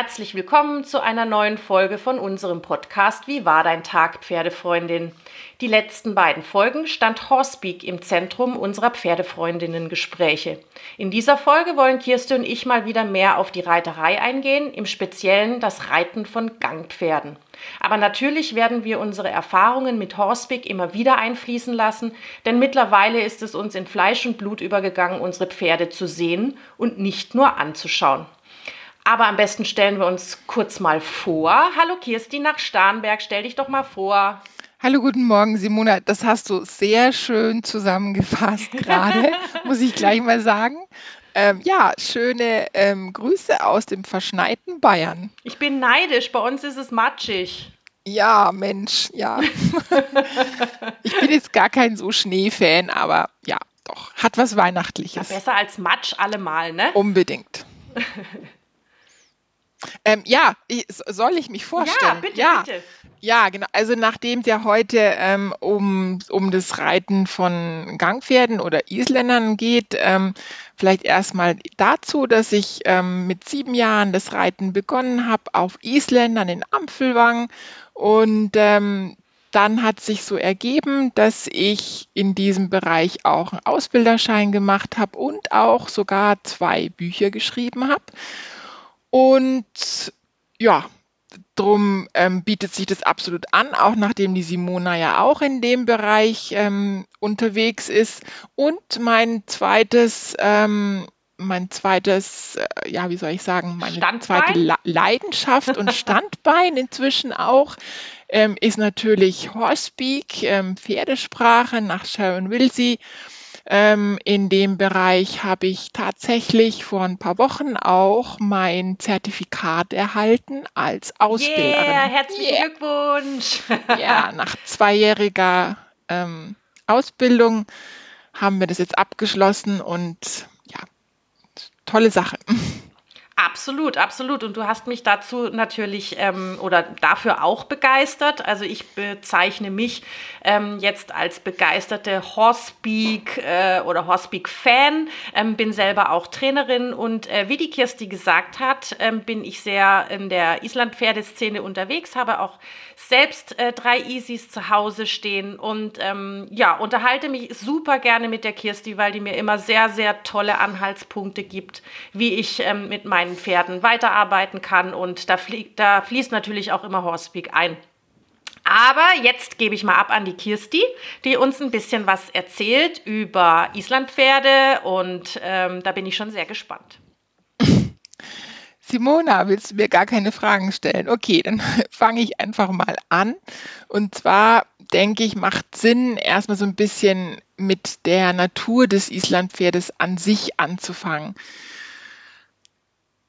Herzlich willkommen zu einer neuen Folge von unserem Podcast Wie war dein Tag, Pferdefreundin? Die letzten beiden Folgen stand Horsepeak im Zentrum unserer Pferdefreundinnen-Gespräche. In dieser Folge wollen Kirste und ich mal wieder mehr auf die Reiterei eingehen, im Speziellen das Reiten von Gangpferden. Aber natürlich werden wir unsere Erfahrungen mit Horsepeak immer wieder einfließen lassen, denn mittlerweile ist es uns in Fleisch und Blut übergegangen, unsere Pferde zu sehen und nicht nur anzuschauen. Aber am besten stellen wir uns kurz mal vor. Hallo Kirsti nach Starnberg, stell dich doch mal vor. Hallo, guten Morgen, Simona. Das hast du sehr schön zusammengefasst gerade, muss ich gleich mal sagen. Ähm, ja, schöne ähm, Grüße aus dem verschneiten Bayern. Ich bin neidisch, bei uns ist es matschig. Ja, Mensch, ja. ich bin jetzt gar kein so Schneefan, aber ja, doch, hat was Weihnachtliches. Ja, besser als Matsch allemal, ne? Unbedingt. Ähm, ja, ich, soll ich mich vorstellen? Ja, bitte, ja. bitte. Ja, genau. Also nachdem es ja heute ähm, um, um das Reiten von Gangpferden oder Isländern geht, ähm, vielleicht erstmal dazu, dass ich ähm, mit sieben Jahren das Reiten begonnen habe auf Isländern in Ampfelwang und ähm, dann hat sich so ergeben, dass ich in diesem Bereich auch einen Ausbilderschein gemacht habe und auch sogar zwei Bücher geschrieben habe. Und ja, drum ähm, bietet sich das absolut an, auch nachdem die Simona ja auch in dem Bereich ähm, unterwegs ist. Und mein zweites, ähm, mein zweites, äh, ja, wie soll ich sagen, meine Standbein? zweite La Leidenschaft und Standbein inzwischen auch, ähm, ist natürlich Horsepeak, ähm, Pferdesprache nach Sharon Wilsey. Ähm, in dem Bereich habe ich tatsächlich vor ein paar Wochen auch mein Zertifikat erhalten als Ausbilderin. Yeah, herzlichen yeah. Glückwunsch! ja, nach zweijähriger ähm, Ausbildung haben wir das jetzt abgeschlossen und ja, tolle Sache. Absolut, absolut. Und du hast mich dazu natürlich ähm, oder dafür auch begeistert. Also ich bezeichne mich ähm, jetzt als begeisterte Horsepeak äh, oder Horsepeak-Fan, ähm, bin selber auch Trainerin und äh, wie die Kirsti gesagt hat, ähm, bin ich sehr in der Island-Pferdeszene unterwegs, habe auch selbst äh, drei Easys zu Hause stehen und ähm, ja, unterhalte mich super gerne mit der Kirsti, weil die mir immer sehr, sehr tolle Anhaltspunkte gibt, wie ich ähm, mit meinen Pferden weiterarbeiten kann und da, fliegt, da fließt natürlich auch immer Horsepeak ein. Aber jetzt gebe ich mal ab an die Kirsti, die uns ein bisschen was erzählt über Islandpferde und ähm, da bin ich schon sehr gespannt. Simona, willst du mir gar keine Fragen stellen? Okay, dann fange ich einfach mal an. Und zwar denke ich, macht Sinn, erstmal so ein bisschen mit der Natur des Islandpferdes an sich anzufangen.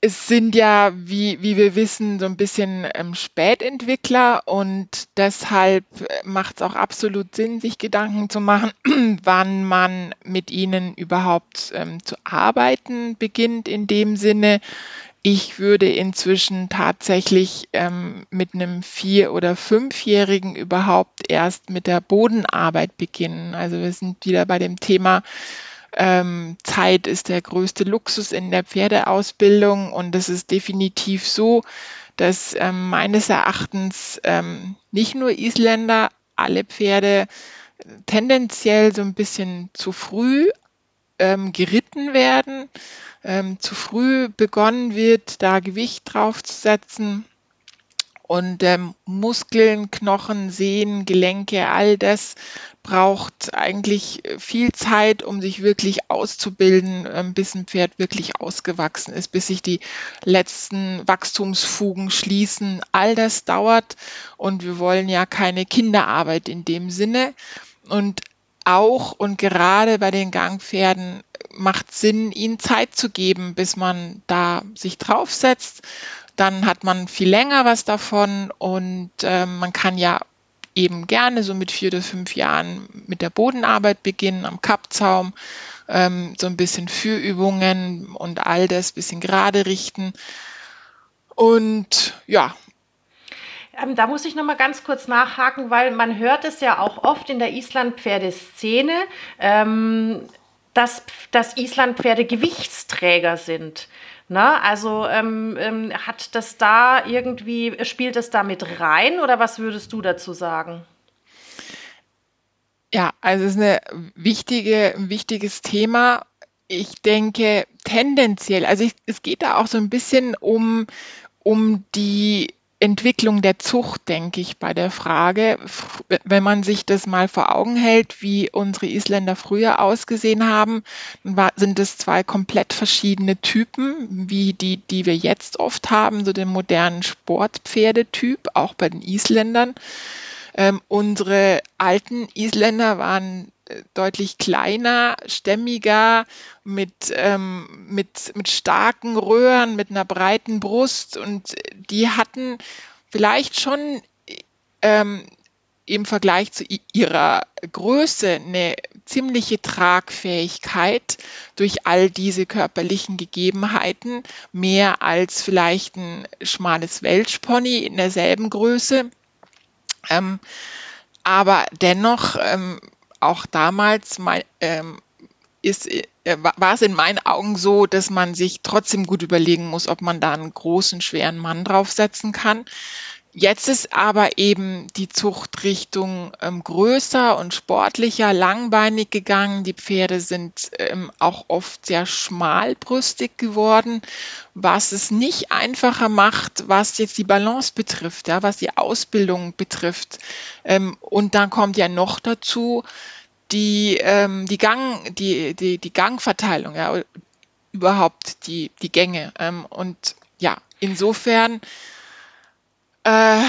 Es sind ja, wie, wie wir wissen, so ein bisschen ähm, Spätentwickler und deshalb macht es auch absolut Sinn, sich Gedanken zu machen, wann man mit ihnen überhaupt ähm, zu arbeiten beginnt in dem Sinne, ich würde inzwischen tatsächlich ähm, mit einem vier- oder fünfjährigen überhaupt erst mit der Bodenarbeit beginnen. Also wir sind wieder bei dem Thema ähm, Zeit ist der größte Luxus in der Pferdeausbildung und es ist definitiv so, dass ähm, meines Erachtens ähm, nicht nur Isländer alle Pferde tendenziell so ein bisschen zu früh ähm, geritten werden ähm, zu früh begonnen wird, da Gewicht draufzusetzen. Und ähm, Muskeln, Knochen, Sehnen, Gelenke, all das braucht eigentlich viel Zeit, um sich wirklich auszubilden, ähm, bis ein Pferd wirklich ausgewachsen ist, bis sich die letzten Wachstumsfugen schließen. All das dauert und wir wollen ja keine Kinderarbeit in dem Sinne. Und auch und gerade bei den Gangpferden macht Sinn, ihnen Zeit zu geben, bis man da sich draufsetzt. Dann hat man viel länger was davon und äh, man kann ja eben gerne so mit vier oder fünf Jahren mit der Bodenarbeit beginnen, am Kappzaum, ähm, so ein bisschen Führübungen und all das, bisschen gerade richten. Und ja, ähm, da muss ich noch mal ganz kurz nachhaken, weil man hört es ja auch oft in der Island-Pferdeszene. Ähm, dass, dass Islandpferde Gewichtsträger sind. Ne? Also ähm, ähm, hat das da irgendwie, spielt es da mit rein oder was würdest du dazu sagen? Ja, also es ist eine wichtige, ein wichtiges Thema. Ich denke tendenziell, also ich, es geht da auch so ein bisschen um, um die Entwicklung der Zucht, denke ich, bei der Frage. Wenn man sich das mal vor Augen hält, wie unsere Isländer früher ausgesehen haben, sind es zwei komplett verschiedene Typen, wie die, die wir jetzt oft haben, so den modernen Sportpferdetyp, auch bei den Isländern. Ähm, unsere alten Isländer waren deutlich kleiner, stämmiger, mit, ähm, mit, mit starken Röhren, mit einer breiten Brust und die hatten vielleicht schon ähm, im Vergleich zu ihrer Größe eine ziemliche Tragfähigkeit durch all diese körperlichen Gegebenheiten, mehr als vielleicht ein schmales Welschpony in derselben Größe. Ähm, aber dennoch, ähm, auch damals mein, ähm, ist, äh, war es in meinen Augen so, dass man sich trotzdem gut überlegen muss, ob man da einen großen, schweren Mann draufsetzen kann. Jetzt ist aber eben die Zuchtrichtung ähm, größer und sportlicher, langbeinig gegangen. Die Pferde sind ähm, auch oft sehr schmalbrüstig geworden, was es nicht einfacher macht, was jetzt die Balance betrifft, ja, was die Ausbildung betrifft. Ähm, und dann kommt ja noch dazu die, ähm, die, Gang, die, die, die Gangverteilung, ja, überhaupt die, die Gänge. Ähm, und ja, insofern äh,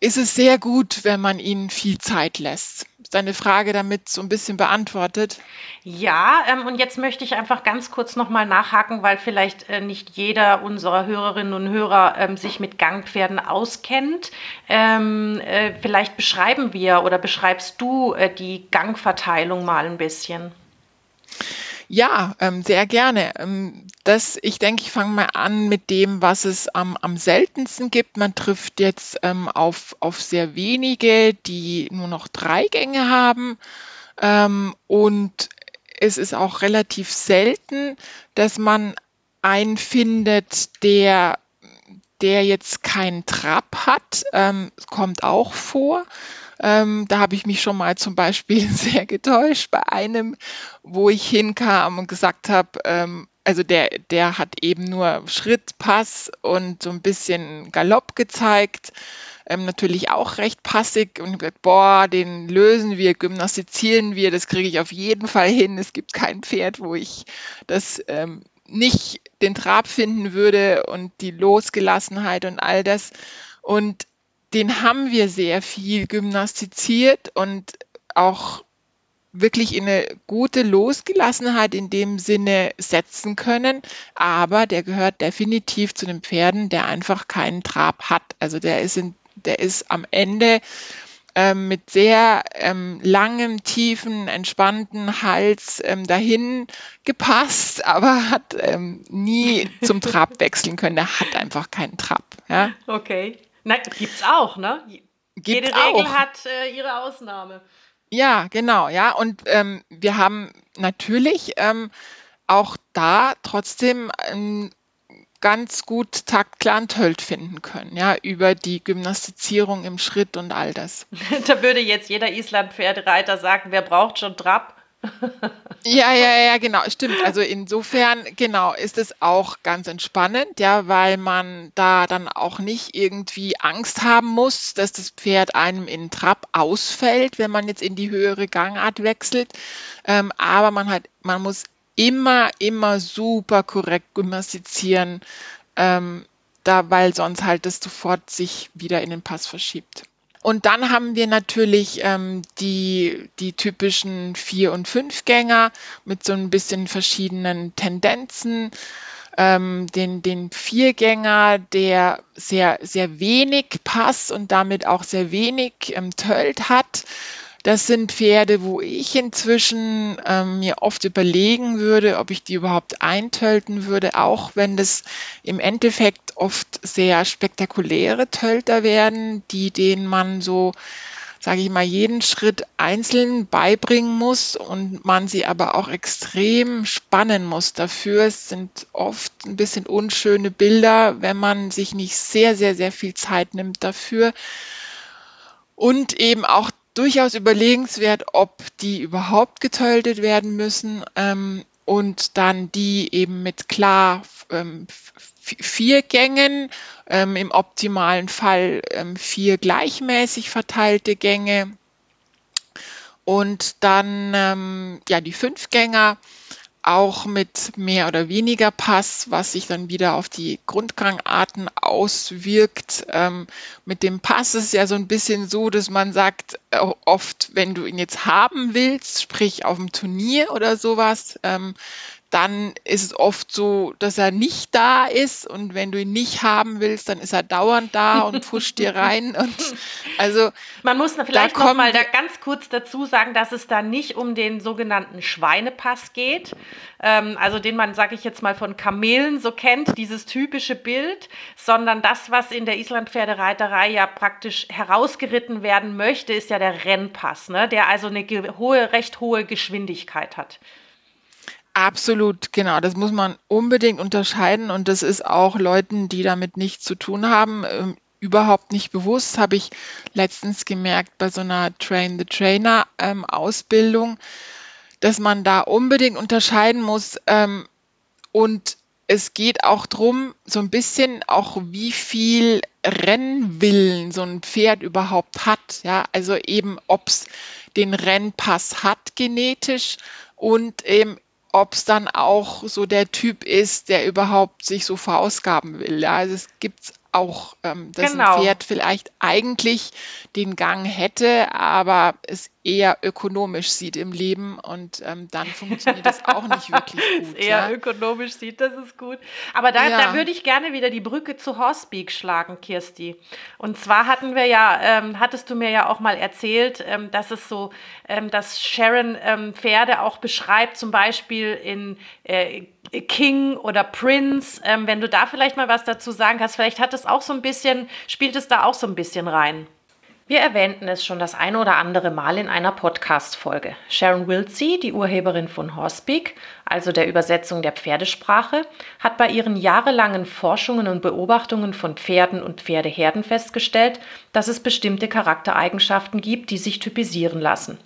ist es sehr gut, wenn man ihnen viel Zeit lässt. Ist deine Frage damit so ein bisschen beantwortet? Ja, ähm, und jetzt möchte ich einfach ganz kurz nochmal nachhaken, weil vielleicht äh, nicht jeder unserer Hörerinnen und Hörer ähm, sich mit Gangpferden auskennt. Ähm, äh, vielleicht beschreiben wir oder beschreibst du äh, die Gangverteilung mal ein bisschen. Ja, ähm, sehr gerne. Ähm, das, ich denke, ich fange mal an mit dem, was es am, am seltensten gibt. Man trifft jetzt ähm, auf, auf sehr wenige, die nur noch drei Gänge haben. Ähm, und es ist auch relativ selten, dass man einen findet, der, der jetzt keinen Trab hat. Ähm, kommt auch vor. Ähm, da habe ich mich schon mal zum Beispiel sehr getäuscht bei einem, wo ich hinkam und gesagt habe, ähm, also der, der hat eben nur Schrittpass und so ein bisschen Galopp gezeigt. Ähm, natürlich auch recht passig und gesagt, boah, den lösen wir, gymnastizieren wir, das kriege ich auf jeden Fall hin. Es gibt kein Pferd, wo ich das ähm, nicht den Trab finden würde und die Losgelassenheit und all das. Und den haben wir sehr viel gymnastiziert und auch wirklich in eine gute Losgelassenheit in dem Sinne setzen können. Aber der gehört definitiv zu den Pferden, der einfach keinen Trab hat. Also der ist, in, der ist am Ende ähm, mit sehr ähm, langem, tiefen, entspannten Hals ähm, dahin gepasst, aber hat ähm, nie zum Trab wechseln können. Der hat einfach keinen Trab. Ja? Okay. Na, gibt's auch, ne? Gibt's Jede Regel auch. hat äh, ihre Ausnahme. Ja, genau, ja. Und ähm, wir haben natürlich ähm, auch da trotzdem ähm, ganz gut taktklaren Tölt finden können, ja, über die Gymnastizierung im Schritt und all das. da würde jetzt jeder Island-Pferdereiter sagen, wer braucht schon Trab? Ja, ja, ja, genau, stimmt. Also insofern, genau, ist es auch ganz entspannend, ja, weil man da dann auch nicht irgendwie Angst haben muss, dass das Pferd einem in Trab ausfällt, wenn man jetzt in die höhere Gangart wechselt. Ähm, aber man hat, man muss immer, immer super korrekt gymnastizieren, ähm, da, weil sonst halt das sofort sich wieder in den Pass verschiebt. Und dann haben wir natürlich ähm, die, die typischen Vier- und Fünfgänger mit so ein bisschen verschiedenen Tendenzen. Ähm, den, den Viergänger, der sehr, sehr wenig Pass und damit auch sehr wenig ähm, Tölt hat das sind Pferde, wo ich inzwischen ähm, mir oft überlegen würde, ob ich die überhaupt eintölten würde, auch wenn das im Endeffekt oft sehr spektakuläre Tölter werden, die denen man so sage ich mal, jeden Schritt einzeln beibringen muss und man sie aber auch extrem spannen muss dafür. Es sind oft ein bisschen unschöne Bilder, wenn man sich nicht sehr, sehr, sehr viel Zeit nimmt dafür. Und eben auch durchaus überlegenswert, ob die überhaupt getötet werden müssen ähm, und dann die eben mit klar ähm, vier Gängen, ähm, im optimalen Fall ähm, vier gleichmäßig verteilte Gänge. Und dann ähm, ja die Fünfgänger auch mit mehr oder weniger Pass, was sich dann wieder auf die Grundgangarten auswirkt. Ähm, mit dem Pass ist ja so ein bisschen so, dass man sagt, äh, oft, wenn du ihn jetzt haben willst, sprich auf dem Turnier oder sowas, ähm, dann ist es oft so, dass er nicht da ist und wenn du ihn nicht haben willst, dann ist er dauernd da und pusht dir rein und also man muss vielleicht noch mal da ganz kurz dazu sagen, dass es da nicht um den sogenannten Schweinepass geht, ähm, also den man, sage ich jetzt mal, von Kamelen so kennt, dieses typische Bild, sondern das, was in der Islandpferdereiterei ja praktisch herausgeritten werden möchte, ist ja der Rennpass, ne? der also eine hohe, recht hohe Geschwindigkeit hat. Absolut, genau. Das muss man unbedingt unterscheiden und das ist auch Leuten, die damit nichts zu tun haben, ähm, überhaupt nicht bewusst. Habe ich letztens gemerkt bei so einer Train the Trainer ähm, dass man da unbedingt unterscheiden muss. Ähm, und es geht auch darum, so ein bisschen auch, wie viel Rennwillen so ein Pferd überhaupt hat. Ja, also eben, ob es den Rennpass hat genetisch und eben ob es dann auch so der Typ ist, der überhaupt sich so verausgaben will. Ja, also es gibt auch, ähm, dass genau. ein Pferd vielleicht eigentlich den Gang hätte, aber es eher ökonomisch sieht im Leben und ähm, dann funktioniert das auch nicht wirklich gut. eher ja? ökonomisch sieht, das ist gut. Aber da, ja. da würde ich gerne wieder die Brücke zu Horsepeak schlagen, Kirsti. Und zwar hatten wir ja, ähm, hattest du mir ja auch mal erzählt, ähm, dass es so, ähm, dass Sharon ähm, Pferde auch beschreibt, zum Beispiel in äh, King oder Prince. Ähm, wenn du da vielleicht mal was dazu sagen kannst, vielleicht hat es auch so ein bisschen, spielt es da auch so ein bisschen rein. Wir erwähnten es schon das eine oder andere Mal in einer Podcast-Folge. Sharon Wiltsey, die Urheberin von Horsepeak, also der Übersetzung der Pferdesprache, hat bei ihren jahrelangen Forschungen und Beobachtungen von Pferden und Pferdeherden festgestellt, dass es bestimmte Charaktereigenschaften gibt, die sich typisieren lassen.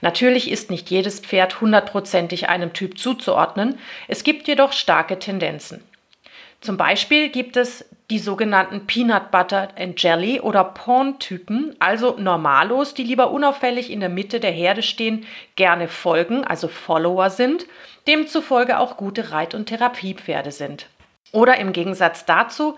Natürlich ist nicht jedes Pferd hundertprozentig einem Typ zuzuordnen, es gibt jedoch starke Tendenzen. Zum Beispiel gibt es die sogenannten Peanut Butter and Jelly oder Porn-Typen, also Normalos, die lieber unauffällig in der Mitte der Herde stehen, gerne folgen, also Follower sind, demzufolge auch gute Reit- und Therapiepferde sind. Oder im Gegensatz dazu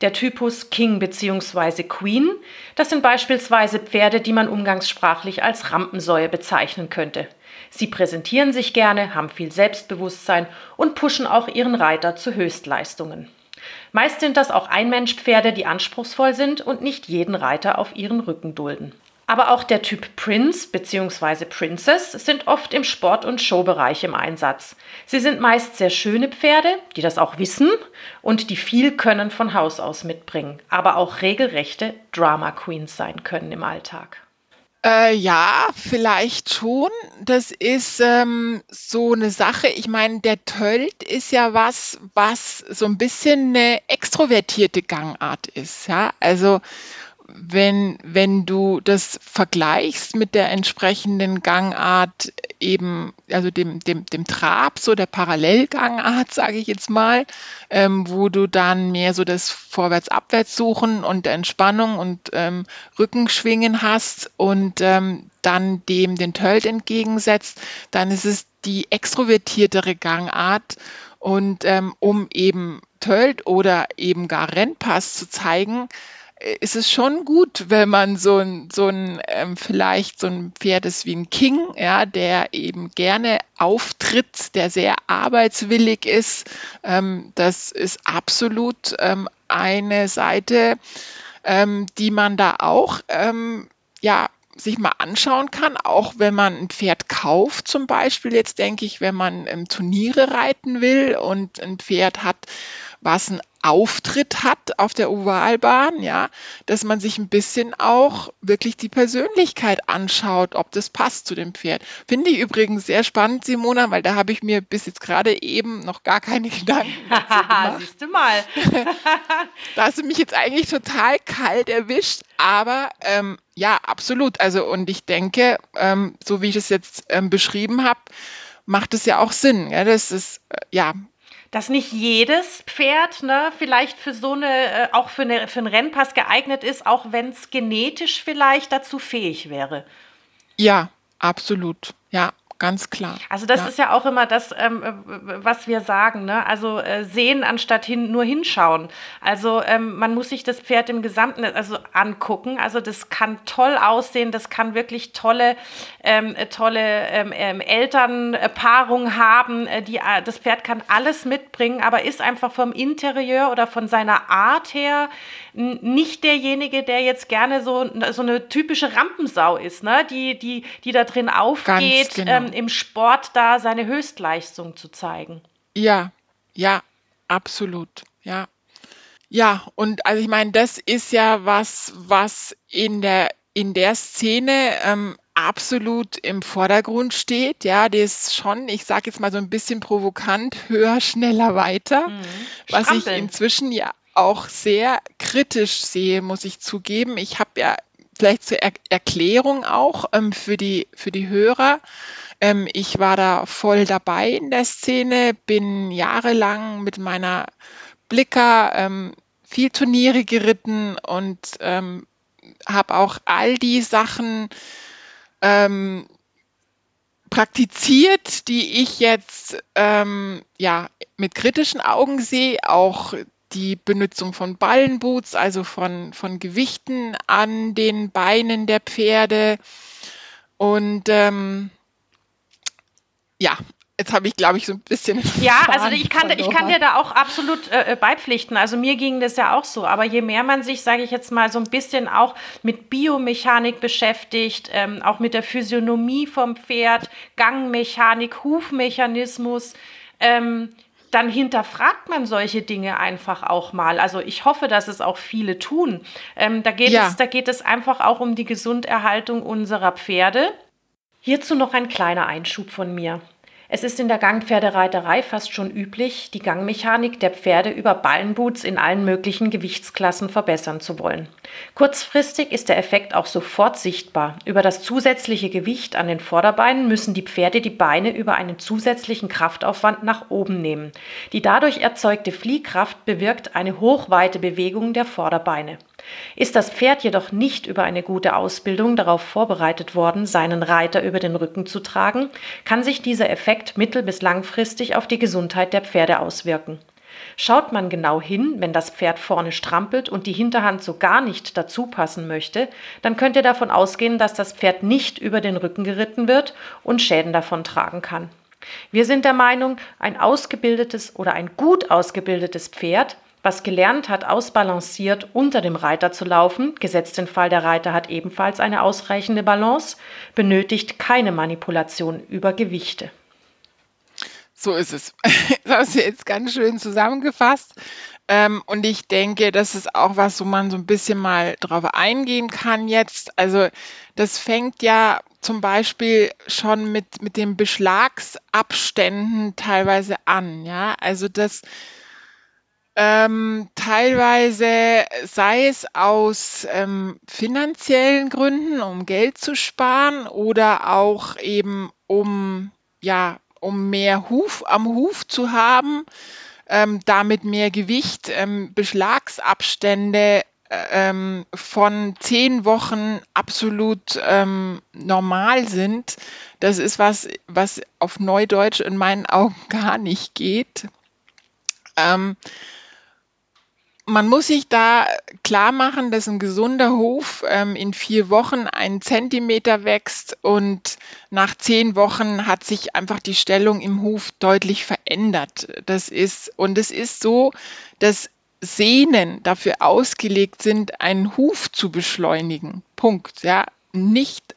der Typus King bzw. Queen, das sind beispielsweise Pferde, die man umgangssprachlich als Rampensäue bezeichnen könnte. Sie präsentieren sich gerne, haben viel Selbstbewusstsein und pushen auch ihren Reiter zu Höchstleistungen. Meist sind das auch Einmenschpferde, die anspruchsvoll sind und nicht jeden Reiter auf ihren Rücken dulden. Aber auch der Typ Prince bzw. Princess sind oft im Sport- und Showbereich im Einsatz. Sie sind meist sehr schöne Pferde, die das auch wissen und die viel Können von Haus aus mitbringen, aber auch regelrechte Drama Queens sein können im Alltag. Äh, ja, vielleicht schon. Das ist ähm, so eine Sache. Ich meine, der Tölt ist ja was, was so ein bisschen eine extrovertierte Gangart ist. Ja, also wenn, wenn du das vergleichst mit der entsprechenden Gangart eben, also dem, dem, dem Trab, so der Parallelgangart, sage ich jetzt mal, ähm, wo du dann mehr so das Vorwärts-Abwärts suchen und Entspannung und ähm, Rückenschwingen hast und ähm, dann dem den Tölt entgegensetzt, dann ist es die extrovertiertere Gangart. Und ähm, um eben Tölt oder eben gar Rennpass zu zeigen, ist es schon gut, wenn man so ein, so ein ähm, vielleicht so ein Pferd ist wie ein King, ja, der eben gerne auftritt, der sehr arbeitswillig ist. Ähm, das ist absolut ähm, eine Seite, ähm, die man da auch ähm, ja sich mal anschauen kann, auch wenn man ein Pferd kauft, zum Beispiel jetzt denke ich, wenn man ähm, Turniere reiten will und ein Pferd hat, was ein Auftritt hat auf der Ovalbahn, ja, dass man sich ein bisschen auch wirklich die Persönlichkeit anschaut, ob das passt zu dem Pferd. Finde ich übrigens sehr spannend, Simona, weil da habe ich mir bis jetzt gerade eben noch gar keine Gedanken gemacht. Siehst du mal. da hast du mich jetzt eigentlich total kalt erwischt, aber ähm, ja, absolut. Also und ich denke, ähm, so wie ich es jetzt ähm, beschrieben habe, macht es ja auch Sinn. Ja, das ist äh, ja dass nicht jedes Pferd ne, vielleicht für so eine, äh, auch für, eine, für einen Rennpass geeignet ist, auch wenn es genetisch vielleicht dazu fähig wäre. Ja, absolut. Ja, ganz klar. Also das ja. ist ja auch immer das, ähm, was wir sagen. Ne? Also äh, sehen anstatt hin, nur hinschauen. Also ähm, man muss sich das Pferd im Gesamten also angucken. Also das kann toll aussehen, das kann wirklich tolle, ähm, tolle ähm, ähm, Elternpaarung haben. Äh, die, äh, das Pferd kann alles mitbringen, aber ist einfach vom Interieur oder von seiner Art her nicht derjenige, der jetzt gerne so, so eine typische Rampensau ist, ne? die, die, die da drin aufgeht, genau. Ähm, im Sport da seine Höchstleistung zu zeigen. Ja, ja, absolut, ja. Ja, und also ich meine, das ist ja was, was in der, in der Szene ähm, absolut im Vordergrund steht. Ja, das ist schon, ich sage jetzt mal so ein bisschen provokant, höher, schneller, weiter. Mhm. Was ich inzwischen ja auch sehr kritisch sehe, muss ich zugeben. Ich habe ja vielleicht zur er Erklärung auch ähm, für, die, für die Hörer. Ähm, ich war da voll dabei in der Szene, bin jahrelang mit meiner Blicker ähm, viel Turniere geritten und ähm, habe auch all die Sachen ähm, praktiziert, die ich jetzt ähm, ja mit kritischen Augen sehe, auch die Benutzung von Ballenboots, also von, von Gewichten an den Beinen der Pferde. Und ähm, ja, Jetzt habe ich, glaube ich, so ein bisschen. Ja, also ich kann, ich kann dir da auch absolut äh, äh, beipflichten. Also mir ging das ja auch so. Aber je mehr man sich, sage ich jetzt mal, so ein bisschen auch mit Biomechanik beschäftigt, ähm, auch mit der Physiognomie vom Pferd, Gangmechanik, Hufmechanismus, ähm, dann hinterfragt man solche Dinge einfach auch mal. Also ich hoffe, dass es auch viele tun. Ähm, da, geht ja. es, da geht es einfach auch um die Gesunderhaltung unserer Pferde. Hierzu noch ein kleiner Einschub von mir. Es ist in der Gangpferdereiterei fast schon üblich, die Gangmechanik der Pferde über Ballenboots in allen möglichen Gewichtsklassen verbessern zu wollen. Kurzfristig ist der Effekt auch sofort sichtbar. Über das zusätzliche Gewicht an den Vorderbeinen müssen die Pferde die Beine über einen zusätzlichen Kraftaufwand nach oben nehmen. Die dadurch erzeugte Fliehkraft bewirkt eine hochweite Bewegung der Vorderbeine. Ist das Pferd jedoch nicht über eine gute Ausbildung darauf vorbereitet worden, seinen Reiter über den Rücken zu tragen, kann sich dieser Effekt mittel- bis langfristig auf die Gesundheit der Pferde auswirken. Schaut man genau hin, wenn das Pferd vorne strampelt und die Hinterhand so gar nicht dazu passen möchte, dann könnt ihr davon ausgehen, dass das Pferd nicht über den Rücken geritten wird und Schäden davon tragen kann. Wir sind der Meinung, ein ausgebildetes oder ein gut ausgebildetes Pferd was gelernt hat, ausbalanciert unter dem Reiter zu laufen, gesetzt den Fall, der Reiter hat ebenfalls eine ausreichende Balance, benötigt keine Manipulation über Gewichte. So ist es. Das hast du jetzt ganz schön zusammengefasst. Ähm, und ich denke, das ist auch was, wo man so ein bisschen mal drauf eingehen kann jetzt. Also das fängt ja zum Beispiel schon mit, mit den Beschlagsabständen teilweise an. Ja, also das ähm, teilweise sei es aus ähm, finanziellen Gründen, um Geld zu sparen oder auch eben um, ja, um mehr Huf am Huf zu haben, ähm, damit mehr Gewicht, ähm, Beschlagsabstände ähm, von zehn Wochen absolut ähm, normal sind. Das ist was, was auf Neudeutsch in meinen Augen gar nicht geht. Ähm, man muss sich da klar machen, dass ein gesunder Hof ähm, in vier Wochen einen Zentimeter wächst und nach zehn Wochen hat sich einfach die Stellung im Hof deutlich verändert. Das ist, und es ist so, dass Sehnen dafür ausgelegt sind, einen Huf zu beschleunigen. Punkt. Ja, nicht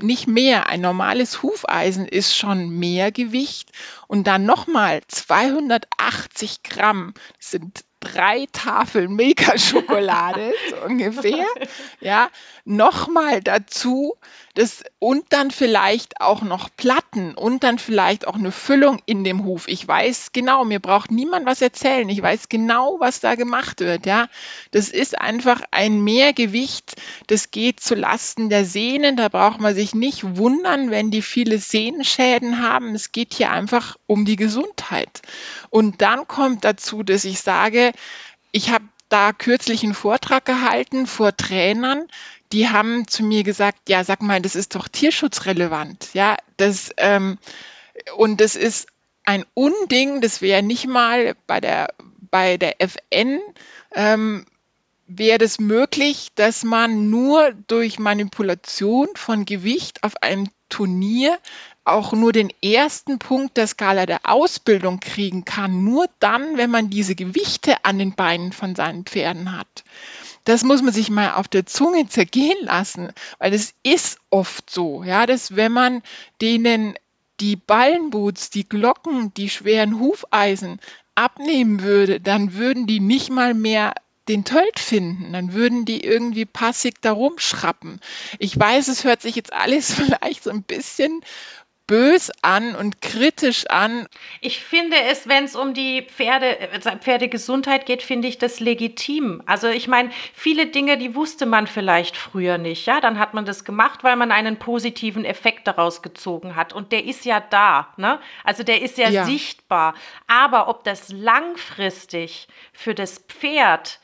nicht mehr. Ein normales Hufeisen ist schon mehr Gewicht und dann nochmal 280 Gramm, sind drei Tafeln Milka-Schokolade, so ungefähr. Ja, nochmal dazu das, und dann vielleicht auch noch Platten und dann vielleicht auch eine Füllung in dem Huf. Ich weiß genau, mir braucht niemand was erzählen. Ich weiß genau, was da gemacht wird. Ja, das ist einfach ein Mehrgewicht. Das geht zu Lasten der Sehnen. Da braucht man sich nicht wundern, wenn die viele Sehnenschäden haben. Es geht hier einfach um die Gesundheit. Und dann kommt dazu, dass ich sage, ich habe da kürzlich einen Vortrag gehalten vor Trainern, die haben zu mir gesagt, ja, sag mal, das ist doch tierschutzrelevant. Ja, das, ähm, und das ist ein Unding, das wäre nicht mal bei der, bei der FN, ähm, wäre das möglich, dass man nur durch Manipulation von Gewicht auf einem Turnier auch nur den ersten Punkt der Skala der Ausbildung kriegen kann. Nur dann, wenn man diese Gewichte an den Beinen von seinen Pferden hat. Das muss man sich mal auf der Zunge zergehen lassen, weil es ist oft so, ja, dass wenn man denen die Ballenboots, die Glocken, die schweren Hufeisen abnehmen würde, dann würden die nicht mal mehr den Tölt finden, dann würden die irgendwie passig da rumschrappen. Ich weiß, es hört sich jetzt alles vielleicht so ein bisschen bös an und kritisch an. Ich finde es, wenn es um die Pferde, äh, Pferdegesundheit geht, finde ich das legitim. Also ich meine, viele Dinge, die wusste man vielleicht früher nicht. Ja, dann hat man das gemacht, weil man einen positiven Effekt daraus gezogen hat. Und der ist ja da. Ne? Also der ist ja, ja. sichtbar. Aber ob das langfristig für das Pferd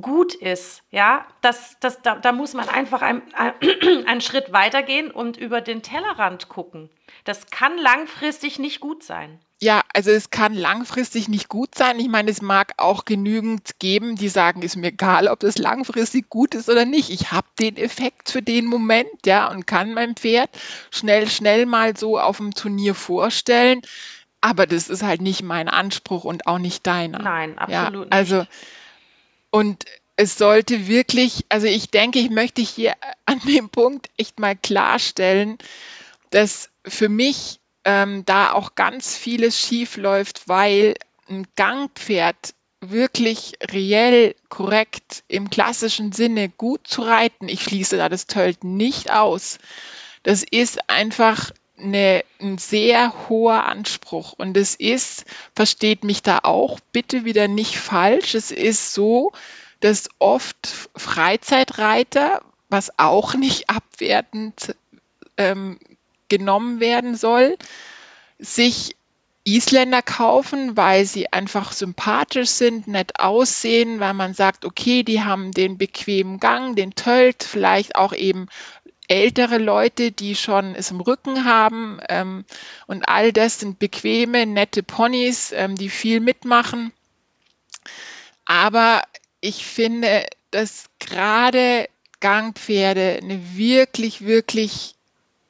gut ist, ja, das, das, da, da muss man einfach ein, ein, einen Schritt weitergehen und über den Tellerrand gucken. Das kann langfristig nicht gut sein. Ja, also es kann langfristig nicht gut sein. Ich meine, es mag auch genügend geben, die sagen, ist mir egal, ob das langfristig gut ist oder nicht. Ich habe den Effekt für den Moment, ja, und kann mein Pferd schnell, schnell mal so auf dem Turnier vorstellen. Aber das ist halt nicht mein Anspruch und auch nicht deiner. Nein, absolut ja, also, nicht. Und es sollte wirklich, also ich denke, ich möchte hier an dem Punkt echt mal klarstellen, dass für mich ähm, da auch ganz vieles schief läuft, weil ein Gangpferd wirklich reell, korrekt, im klassischen Sinne gut zu reiten, ich schließe da das Tölten nicht aus. Das ist einfach eine, ein sehr hoher Anspruch. Und es ist, versteht mich da auch bitte wieder nicht falsch, es ist so, dass oft Freizeitreiter, was auch nicht abwertend ähm, genommen werden soll, sich Isländer kaufen, weil sie einfach sympathisch sind, nett aussehen, weil man sagt, okay, die haben den bequemen Gang, den Tölt, vielleicht auch eben ältere Leute, die schon es im Rücken haben. Ähm, und all das sind bequeme, nette Ponys, ähm, die viel mitmachen. Aber ich finde, dass gerade Gangpferde eine wirklich, wirklich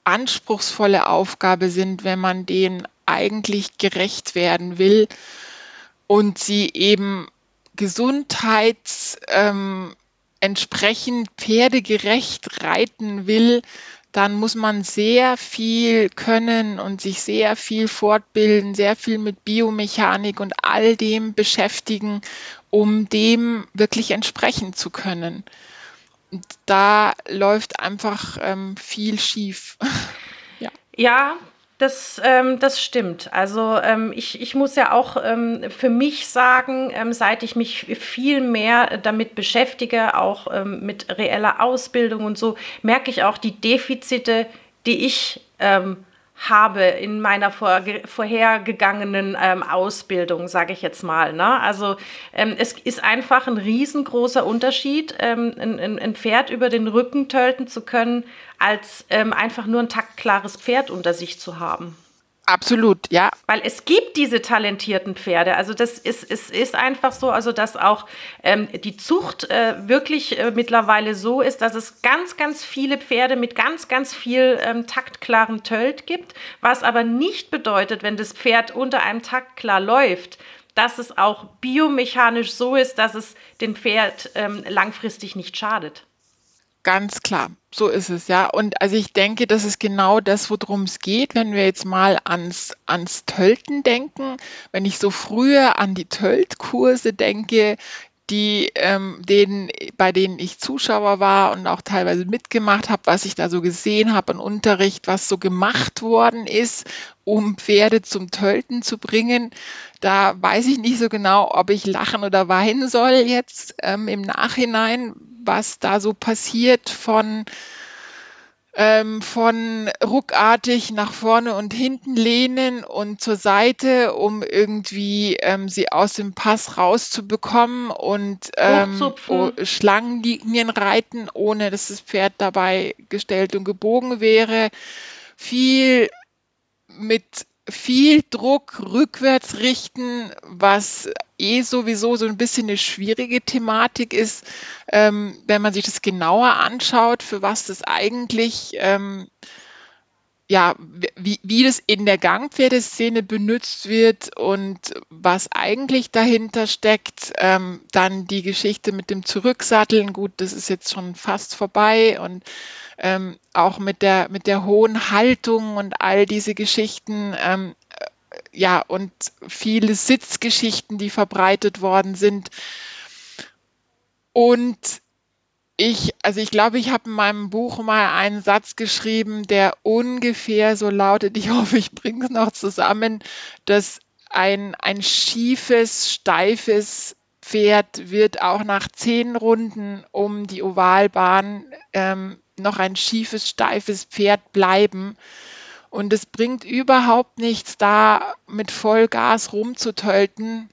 anspruchsvolle Aufgabe sind, wenn man denen eigentlich gerecht werden will und sie eben gesundheits ähm, entsprechend pferdegerecht reiten will, dann muss man sehr viel können und sich sehr viel fortbilden, sehr viel mit Biomechanik und all dem beschäftigen, um dem wirklich entsprechen zu können da läuft einfach ähm, viel schief. ja. ja, das, ähm, das stimmt. Also ähm, ich, ich muss ja auch ähm, für mich sagen, ähm, seit ich mich viel mehr damit beschäftige, auch ähm, mit reeller Ausbildung und so, merke ich auch die Defizite, die ich ähm, habe in meiner vor, vorhergegangenen Ausbildung, sage ich jetzt mal. Ne? Also es ist einfach ein riesengroßer Unterschied, ein, ein, Pferd über den Rücken tölten zu können, als ähm, einfach nur ein taktklares Pferd unter sich zu haben. Absolut, ja. Weil es gibt diese talentierten Pferde. Also das ist, es ist einfach so, also dass auch ähm, die Zucht äh, wirklich äh, mittlerweile so ist, dass es ganz, ganz viele Pferde mit ganz, ganz viel ähm, taktklaren Tölt gibt, was aber nicht bedeutet, wenn das Pferd unter einem Takt klar läuft, dass es auch biomechanisch so ist, dass es dem Pferd ähm, langfristig nicht schadet. Ganz klar, so ist es, ja. Und also ich denke, das ist genau das, worum es geht, wenn wir jetzt mal ans, ans Tölten denken. Wenn ich so früher an die Töltkurse denke, die, ähm, denen, bei denen ich Zuschauer war und auch teilweise mitgemacht habe, was ich da so gesehen habe im Unterricht, was so gemacht worden ist, um Pferde zum Tölten zu bringen. Da weiß ich nicht so genau, ob ich lachen oder weinen soll jetzt ähm, im Nachhinein, was da so passiert von ähm, von ruckartig nach vorne und hinten lehnen und zur Seite, um irgendwie ähm, sie aus dem Pass rauszubekommen und ähm, oh, Schlangenlinien reiten, ohne dass das Pferd dabei gestellt und gebogen wäre. Viel mit viel Druck rückwärts richten, was eh sowieso so ein bisschen eine schwierige Thematik ist, ähm, wenn man sich das genauer anschaut, für was das eigentlich, ähm, ja, wie, wie das in der Gangpferdeszene benutzt wird und was eigentlich dahinter steckt. Ähm, dann die Geschichte mit dem Zurücksatteln, gut, das ist jetzt schon fast vorbei und ähm, auch mit der, mit der hohen Haltung und all diese Geschichten. Ähm, äh, ja, und viele Sitzgeschichten, die verbreitet worden sind. Und ich, also ich glaube, ich habe in meinem Buch mal einen Satz geschrieben, der ungefähr so lautet, ich hoffe, ich bringe es noch zusammen, dass ein, ein schiefes, steifes Pferd wird auch nach zehn Runden um die Ovalbahn ähm, noch ein schiefes, steifes Pferd bleiben. Und es bringt überhaupt nichts, da mit Vollgas rumzutölten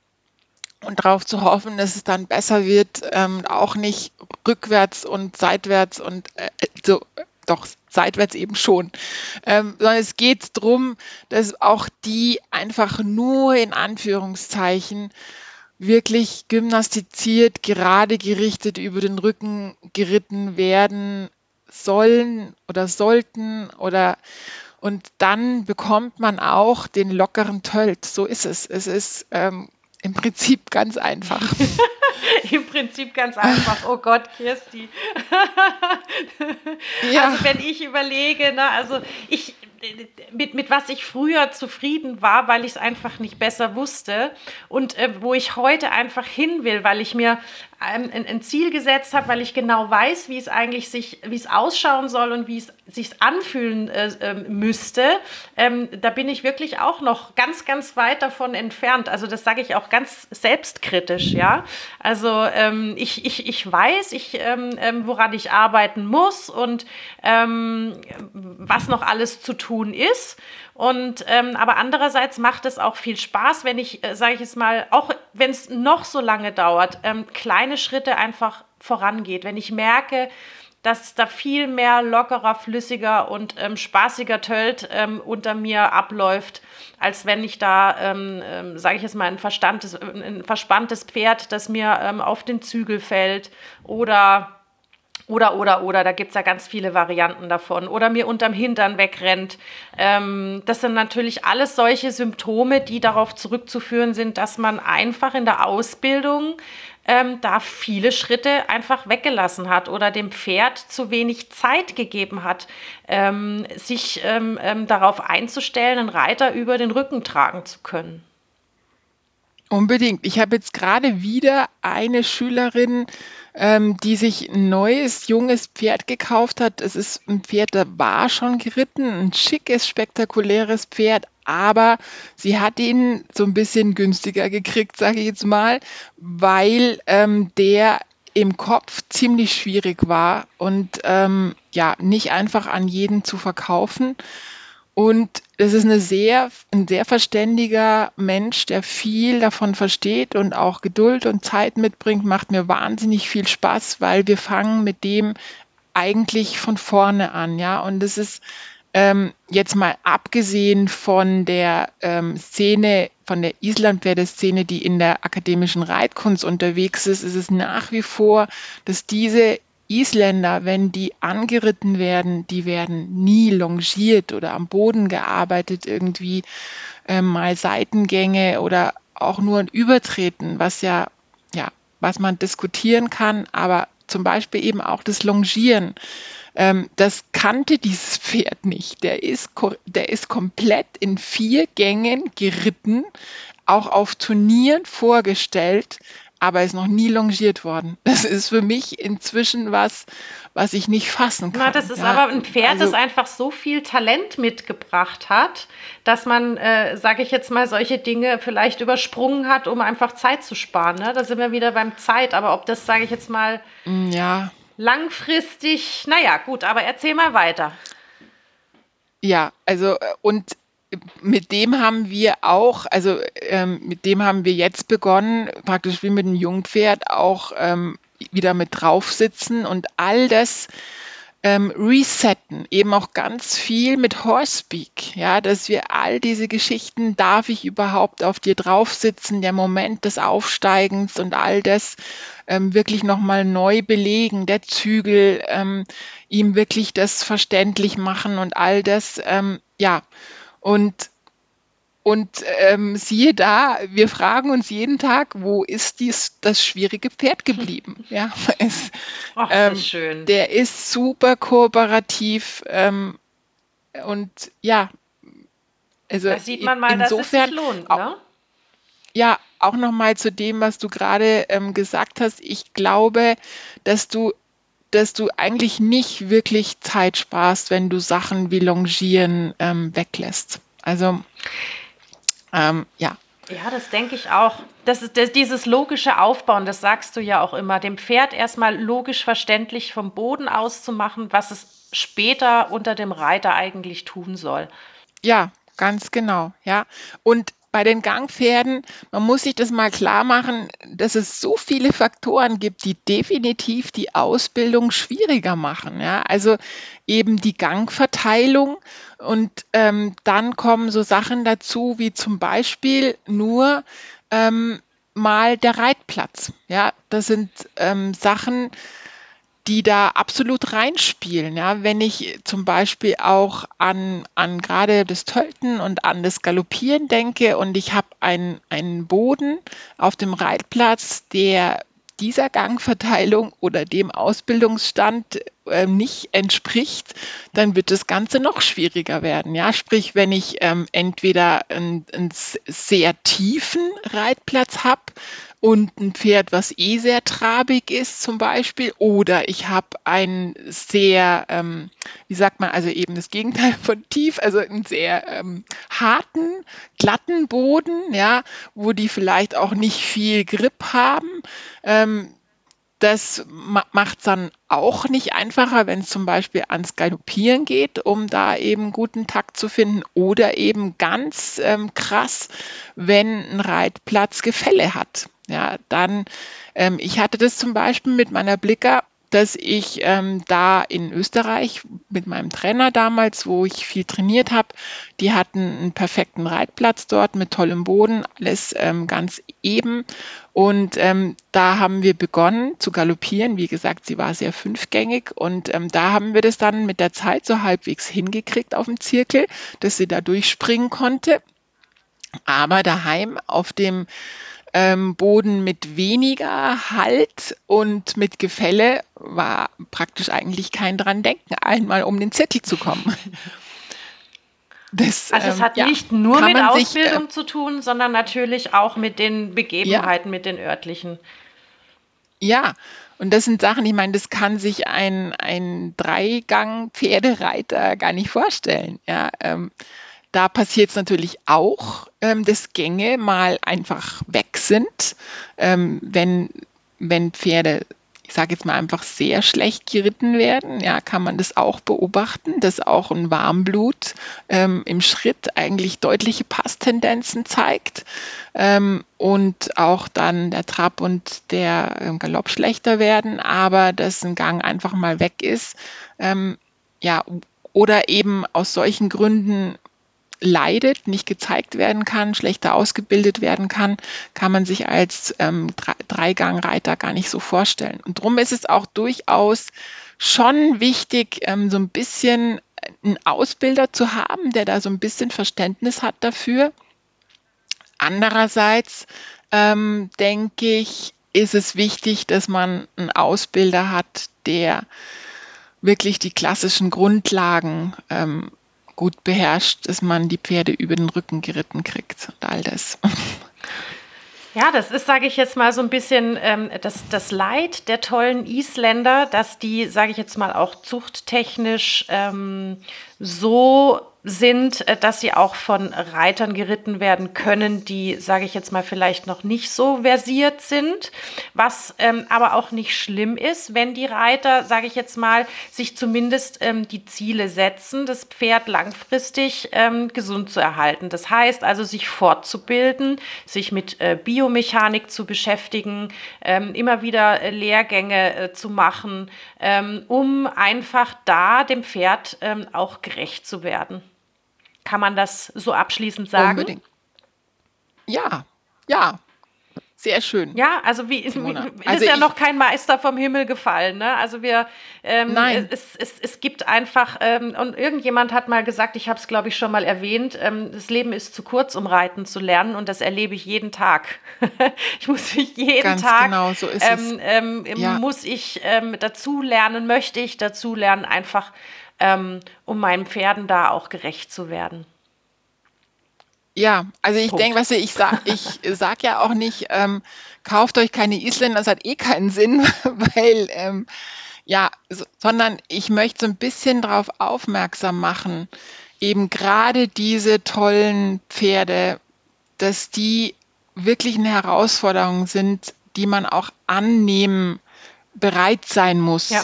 und darauf zu hoffen, dass es dann besser wird, ähm, auch nicht rückwärts und seitwärts und äh, so, doch seitwärts eben schon, ähm, sondern es geht darum, dass auch die einfach nur in Anführungszeichen wirklich gymnastiziert, gerade gerichtet über den Rücken geritten werden, sollen oder sollten oder und dann bekommt man auch den lockeren Tölt. So ist es. Es ist ähm, im Prinzip ganz einfach. Im Prinzip ganz einfach. Oh Gott, Kirsti. ja. Also wenn ich überlege, ne, also ich, mit, mit was ich früher zufrieden war, weil ich es einfach nicht besser wusste und äh, wo ich heute einfach hin will, weil ich mir ein, ein Ziel gesetzt habe, weil ich genau weiß, wie es eigentlich sich, wie es ausschauen soll und wie es sich anfühlen äh, äh, müsste, ähm, da bin ich wirklich auch noch ganz, ganz weit davon entfernt. Also das sage ich auch ganz selbstkritisch, ja. Also ähm, ich, ich, ich weiß, ich, ähm, ähm woran ich arbeiten muss und ähm, was noch alles zu tun ist. Und ähm, aber andererseits macht es auch viel Spaß, wenn ich, äh, sage ich es mal, auch wenn es noch so lange dauert, kleine Schritte einfach vorangeht. Wenn ich merke, dass da viel mehr lockerer, flüssiger und ähm, spaßiger Tölt ähm, unter mir abläuft, als wenn ich da, ähm, ähm sage ich jetzt mal, ein, verstandtes, ein verspanntes Pferd, das mir ähm, auf den Zügel fällt oder oder, oder, oder, da gibt es ja ganz viele Varianten davon. Oder mir unterm Hintern wegrennt. Ähm, das sind natürlich alles solche Symptome, die darauf zurückzuführen sind, dass man einfach in der Ausbildung ähm, da viele Schritte einfach weggelassen hat oder dem Pferd zu wenig Zeit gegeben hat, ähm, sich ähm, ähm, darauf einzustellen, einen Reiter über den Rücken tragen zu können. Unbedingt. Ich habe jetzt gerade wieder eine Schülerin, ähm, die sich ein neues, junges Pferd gekauft hat. Es ist ein Pferd, da war schon geritten, ein schickes, spektakuläres Pferd, aber sie hat ihn so ein bisschen günstiger gekriegt, sage ich jetzt mal, weil ähm, der im Kopf ziemlich schwierig war und ähm, ja, nicht einfach an jeden zu verkaufen. Und es ist eine sehr, ein sehr verständiger Mensch, der viel davon versteht und auch Geduld und Zeit mitbringt, macht mir wahnsinnig viel Spaß, weil wir fangen mit dem eigentlich von vorne an, ja. Und es ist ähm, jetzt mal abgesehen von der ähm, Szene, von der Islandpferdeszene, die in der akademischen Reitkunst unterwegs ist, ist es nach wie vor, dass diese Isländer, wenn die angeritten werden, die werden nie longiert oder am Boden gearbeitet, irgendwie äh, mal Seitengänge oder auch nur ein Übertreten, was ja, ja, was man diskutieren kann, aber zum Beispiel eben auch das Longieren. Ähm, das kannte dieses Pferd nicht. Der ist, der ist komplett in vier Gängen geritten, auch auf Turnieren vorgestellt aber ist noch nie longiert worden. Das ist für mich inzwischen was, was ich nicht fassen kann. Na, das ist ja, aber ein Pferd, also, das einfach so viel Talent mitgebracht hat, dass man, äh, sage ich jetzt mal, solche Dinge vielleicht übersprungen hat, um einfach Zeit zu sparen. Ne? Da sind wir wieder beim Zeit. Aber ob das, sage ich jetzt mal, mm, ja. langfristig, naja, gut, aber erzähl mal weiter. Ja, also äh, und mit dem haben wir auch, also ähm, mit dem haben wir jetzt begonnen, praktisch wie mit einem Jungpferd auch ähm, wieder mit draufsitzen und all das ähm, resetten, eben auch ganz viel mit Horsepeak, ja, dass wir all diese Geschichten, darf ich überhaupt auf dir draufsitzen, der Moment des Aufsteigens und all das ähm, wirklich nochmal neu belegen, der Zügel, ähm, ihm wirklich das verständlich machen und all das, ähm, ja, und, und ähm, siehe da, wir fragen uns jeden Tag, wo ist dies, das schwierige Pferd geblieben? Ja, es, Ach, ähm, schön. Der ist super kooperativ ähm, und ja, also da sieht man mal, insofern, dass es sich lohnt, ne? Ja, auch nochmal zu dem, was du gerade ähm, gesagt hast. Ich glaube, dass du dass du eigentlich nicht wirklich Zeit sparst, wenn du Sachen wie Longieren ähm, weglässt. Also ähm, ja. Ja, das denke ich auch. Das ist das, dieses logische Aufbauen, das sagst du ja auch immer, dem Pferd erstmal logisch verständlich vom Boden aus zu machen, was es später unter dem Reiter eigentlich tun soll. Ja, ganz genau, ja. Und bei den Gangpferden, man muss sich das mal klar machen, dass es so viele Faktoren gibt, die definitiv die Ausbildung schwieriger machen. Ja? Also eben die Gangverteilung und ähm, dann kommen so Sachen dazu wie zum Beispiel nur ähm, mal der Reitplatz. Ja, das sind ähm, Sachen, die da absolut reinspielen. Ja, wenn ich zum Beispiel auch an, an gerade das Tölten und an das Galoppieren denke und ich habe einen, einen Boden auf dem Reitplatz, der dieser Gangverteilung oder dem Ausbildungsstand äh, nicht entspricht, dann wird das Ganze noch schwieriger werden. Ja, sprich, wenn ich ähm, entweder einen, einen sehr tiefen Reitplatz habe, und ein Pferd, was eh sehr trabig ist zum Beispiel, oder ich habe einen sehr, ähm, wie sagt man, also eben das Gegenteil von tief, also einen sehr ähm, harten, glatten Boden, ja, wo die vielleicht auch nicht viel Grip haben. Ähm, das macht es dann auch nicht einfacher, wenn es zum Beispiel ans Galoppieren geht, um da eben guten Takt zu finden. Oder eben ganz ähm, krass, wenn ein Reitplatz Gefälle hat. Ja, dann, ähm, ich hatte das zum Beispiel mit meiner Blicker, dass ich ähm, da in Österreich mit meinem Trainer damals, wo ich viel trainiert habe, die hatten einen perfekten Reitplatz dort mit tollem Boden, alles ähm, ganz eben. Und ähm, da haben wir begonnen zu galoppieren. Wie gesagt, sie war sehr fünfgängig und ähm, da haben wir das dann mit der Zeit so halbwegs hingekriegt auf dem Zirkel, dass sie da durchspringen konnte. Aber daheim auf dem ähm, Boden mit weniger Halt und mit Gefälle war praktisch eigentlich kein dran denken, einmal um den Zirkel zu kommen. Das, also es ähm, hat ja, nicht nur mit Ausbildung sich, äh, zu tun, sondern natürlich auch mit den Begebenheiten, ja. mit den örtlichen. Ja, und das sind Sachen, ich meine, das kann sich ein, ein Dreigang-Pferdereiter gar nicht vorstellen. Ja, ähm, da passiert es natürlich auch, ähm, dass Gänge mal einfach weg sind, ähm, wenn, wenn Pferde, ich sage jetzt mal einfach sehr schlecht geritten werden. Ja, kann man das auch beobachten, dass auch ein Warmblut ähm, im Schritt eigentlich deutliche Passtendenzen zeigt ähm, und auch dann der Trab und der ähm, Galopp schlechter werden, aber dass ein Gang einfach mal weg ist. Ähm, ja, oder eben aus solchen Gründen leidet, nicht gezeigt werden kann, schlechter ausgebildet werden kann, kann man sich als ähm, Dreigangreiter gar nicht so vorstellen. Und darum ist es auch durchaus schon wichtig, ähm, so ein bisschen einen Ausbilder zu haben, der da so ein bisschen Verständnis hat dafür. Andererseits ähm, denke ich, ist es wichtig, dass man einen Ausbilder hat, der wirklich die klassischen Grundlagen ähm, gut beherrscht, dass man die Pferde über den Rücken geritten kriegt und all das. Ja, das ist, sage ich jetzt mal, so ein bisschen ähm, das, das Leid der tollen Isländer, dass die, sage ich jetzt mal, auch zuchttechnisch ähm, so sind, äh, dass sie auch von Reitern geritten werden können, die, sage ich jetzt mal, vielleicht noch nicht so versiert sind, was ähm, aber auch nicht schlimm ist, wenn die Reiter, sage ich jetzt mal, sich zumindest ähm, die Ziele setzen, das Pferd langfristig ähm, gesund zu erhalten. Das heißt also, sich fortzubilden, sich mit äh, Biomechanik zu beschäftigen, ähm, immer wieder äh, Lehrgänge äh, zu machen, ähm, um einfach da dem Pferd ähm, auch gerecht zu werden. Kann man das so abschließend sagen? Unbedingt. Ja, ja. Sehr schön. Ja, also wie Simona. ist also ja noch kein Meister vom Himmel gefallen. Ne? Also wir, ähm, Nein. Es, es, es gibt einfach, ähm, und irgendjemand hat mal gesagt, ich habe es glaube ich schon mal erwähnt, ähm, das Leben ist zu kurz, um reiten zu lernen und das erlebe ich jeden Tag. ich muss mich jeden Ganz Tag, genau, so ist ähm, ähm, ja. muss ich ähm, dazu lernen, möchte ich dazu lernen, einfach ähm, um meinen Pferden da auch gerecht zu werden. Ja, also ich denke, was ich sage, ich sag ja auch nicht, ähm, kauft euch keine Isländer, das hat eh keinen Sinn, weil ähm, ja, so, sondern ich möchte so ein bisschen darauf aufmerksam machen, eben gerade diese tollen Pferde, dass die wirklich eine Herausforderung sind, die man auch annehmen, bereit sein muss. Ja.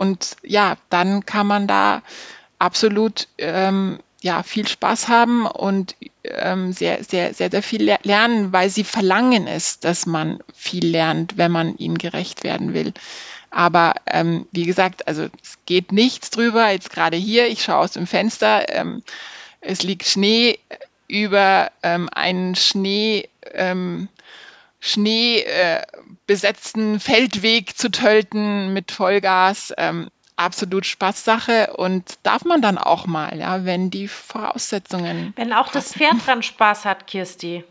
Und ja, dann kann man da absolut ähm, ja, viel Spaß haben und ähm, sehr, sehr, sehr, sehr viel lernen, weil sie verlangen es, dass man viel lernt, wenn man ihnen gerecht werden will. Aber ähm, wie gesagt, also es geht nichts drüber. Jetzt gerade hier, ich schaue aus dem Fenster, ähm, es liegt Schnee über ähm, einen Schnee, ähm, Schnee äh, besetzten Feldweg zu tölten mit Vollgas. Ähm, absolut Spaßsache und darf man dann auch mal, ja, wenn die Voraussetzungen. Wenn auch passen. das Pferd dran Spaß hat, Kirsti.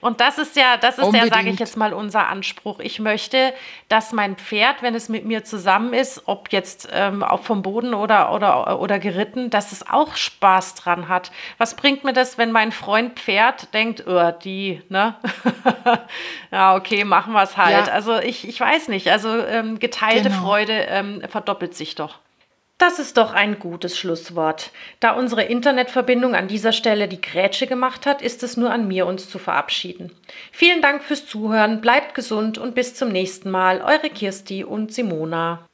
Und das ist ja, das ist Unbedingt. ja, sage ich jetzt mal, unser Anspruch. Ich möchte, dass mein Pferd, wenn es mit mir zusammen ist, ob jetzt ähm, auch vom Boden oder, oder, oder geritten, dass es auch Spaß dran hat. Was bringt mir das, wenn mein Freund Pferd denkt, oh, die, ne? ja, okay, machen wir es halt. Ja. Also ich, ich weiß nicht. Also ähm, geteilte genau. Freude ähm, verdoppelt sich doch. Das ist doch ein gutes Schlusswort. Da unsere Internetverbindung an dieser Stelle die Grätsche gemacht hat, ist es nur an mir, uns zu verabschieden. Vielen Dank fürs Zuhören, bleibt gesund und bis zum nächsten Mal. Eure Kirsti und Simona.